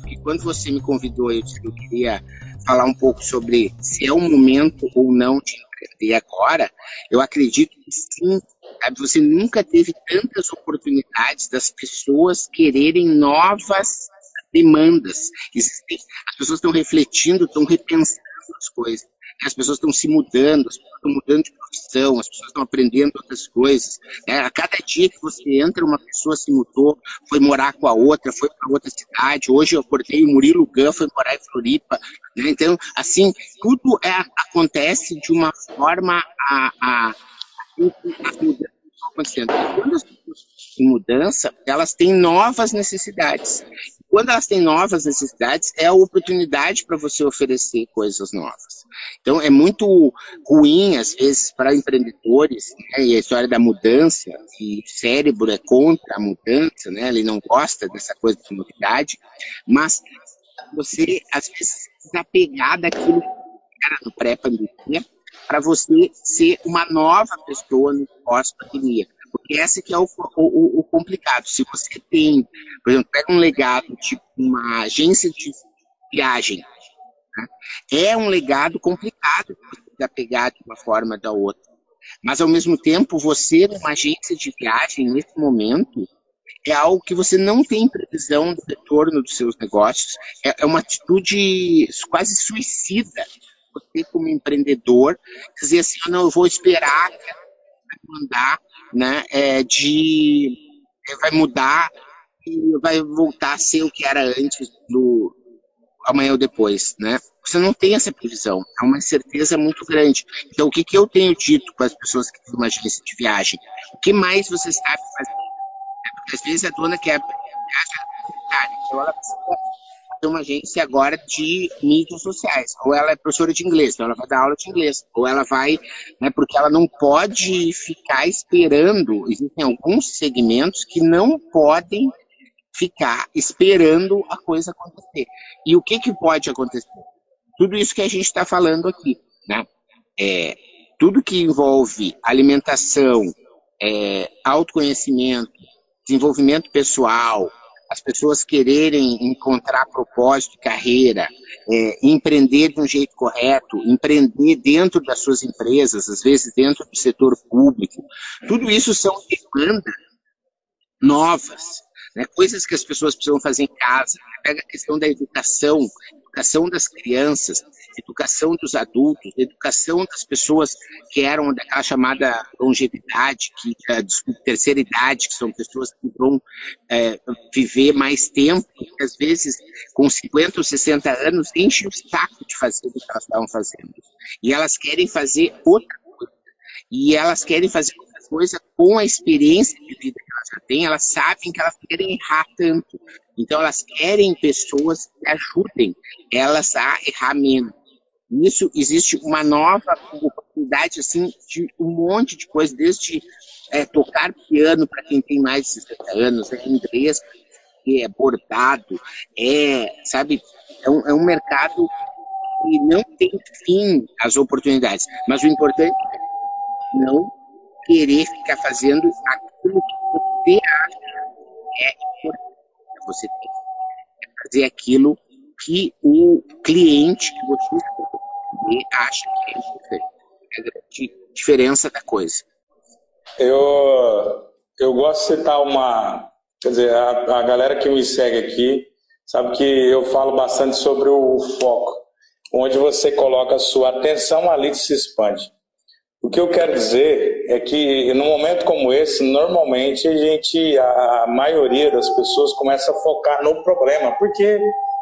Porque quando você me convidou, eu disse que eu queria falar um pouco sobre se é o momento ou não de empreender agora. Eu acredito que sim. Você nunca teve tantas oportunidades das pessoas quererem novas demandas. Existem, as pessoas estão refletindo, estão repensando as coisas. As pessoas estão se mudando, as pessoas estão mudando de profissão, as pessoas estão aprendendo outras coisas. É, a cada dia que você entra, uma pessoa se mudou, foi morar com a outra, foi para outra cidade. Hoje eu acordei, o Murilo Gun foi morar em Floripa. Né? Então, assim, tudo é, acontece de uma forma a, a, as mudanças acontecendo. Quando as pessoas em mudança, elas têm novas necessidades. Quando elas têm novas necessidades, é a oportunidade para você oferecer coisas novas. Então, é muito ruim, às vezes, para empreendedores, né, e a história da mudança, e o cérebro é contra a mudança, né, ele não gosta dessa coisa de novidade, mas você, às vezes, desapegar daquilo que era no pré-pandemia, para você ser uma nova pessoa no pós-pandemia. Esse que é o, o, o, complicado. Se você tem, por exemplo, pega um legado tipo uma agência de viagem, né? é um legado complicado de pegar de uma forma ou da outra. Mas, ao mesmo tempo, você, numa agência de viagem, nesse momento, é algo que você não tem previsão do retorno dos seus negócios. É, é uma atitude quase suicida. Você, como empreendedor, dizer assim: ah, não, eu vou esperar mandar né, é, de vai mudar e vai voltar a ser o que era antes do amanhã ou depois, né? Você não tem essa previsão, é uma incerteza muito grande. Então, o que, que eu tenho dito com as pessoas que têm uma agência de viagem? O que mais você sabe fazer? Porque às vezes a dona quer então ela precisa uma agência agora de mídias sociais. Ou ela é professora de inglês, então ela vai dar aula de inglês. Ou ela vai, né, porque ela não pode ficar esperando. Existem alguns segmentos que não podem ficar esperando a coisa acontecer. E o que, que pode acontecer? Tudo isso que a gente está falando aqui, né? É, tudo que envolve alimentação, é, autoconhecimento, desenvolvimento pessoal, as pessoas quererem encontrar propósito de carreira, é, empreender de um jeito correto, empreender dentro das suas empresas, às vezes dentro do setor público, tudo isso são demandas novas, né, coisas que as pessoas precisam fazer em casa. Pega a questão da educação, educação das crianças, educação dos adultos, educação das pessoas que eram daquela chamada longevidade, que, é, desculpa, terceira idade, que são pessoas que vão é, viver mais tempo, que às vezes com 50 ou 60 anos enchem o saco de fazer o que elas estavam fazendo. E elas querem fazer outra coisa. E elas querem fazer outra coisa com a experiência de vida que elas já têm, elas sabem que elas querem errar tanto. Então elas querem pessoas que ajudem elas a errar menos. Nisso existe uma nova oportunidade assim de um monte de coisas, desde é, tocar piano para quem tem mais de 60 anos, é inglês, é bordado, é, sabe, é um, é um mercado que não tem fim as oportunidades. Mas o importante é não querer ficar fazendo aquilo que você acha é importante. Você tem que fazer aquilo que o cliente que você acha que é a grande diferença da coisa. Eu, eu gosto de citar uma. Quer dizer, a, a galera que me segue aqui sabe que eu falo bastante sobre o foco, onde você coloca a sua atenção ali se expande. O que eu quero dizer é que num momento como esse, normalmente a gente, a maioria das pessoas começa a focar no problema, porque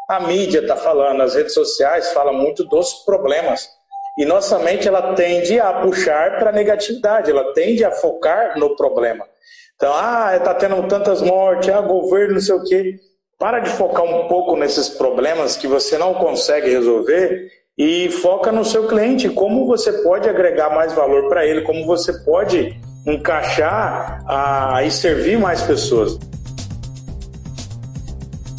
a mídia está falando, as redes sociais falam muito dos problemas. E nossa mente ela tende a puxar para a negatividade, ela tende a focar no problema. Então, ah, está tendo tantas mortes, ah, governo, não sei o quê. Para de focar um pouco nesses problemas que você não consegue resolver e foca no seu cliente, como você pode agregar mais valor para ele, como você pode encaixar ah, e servir mais pessoas.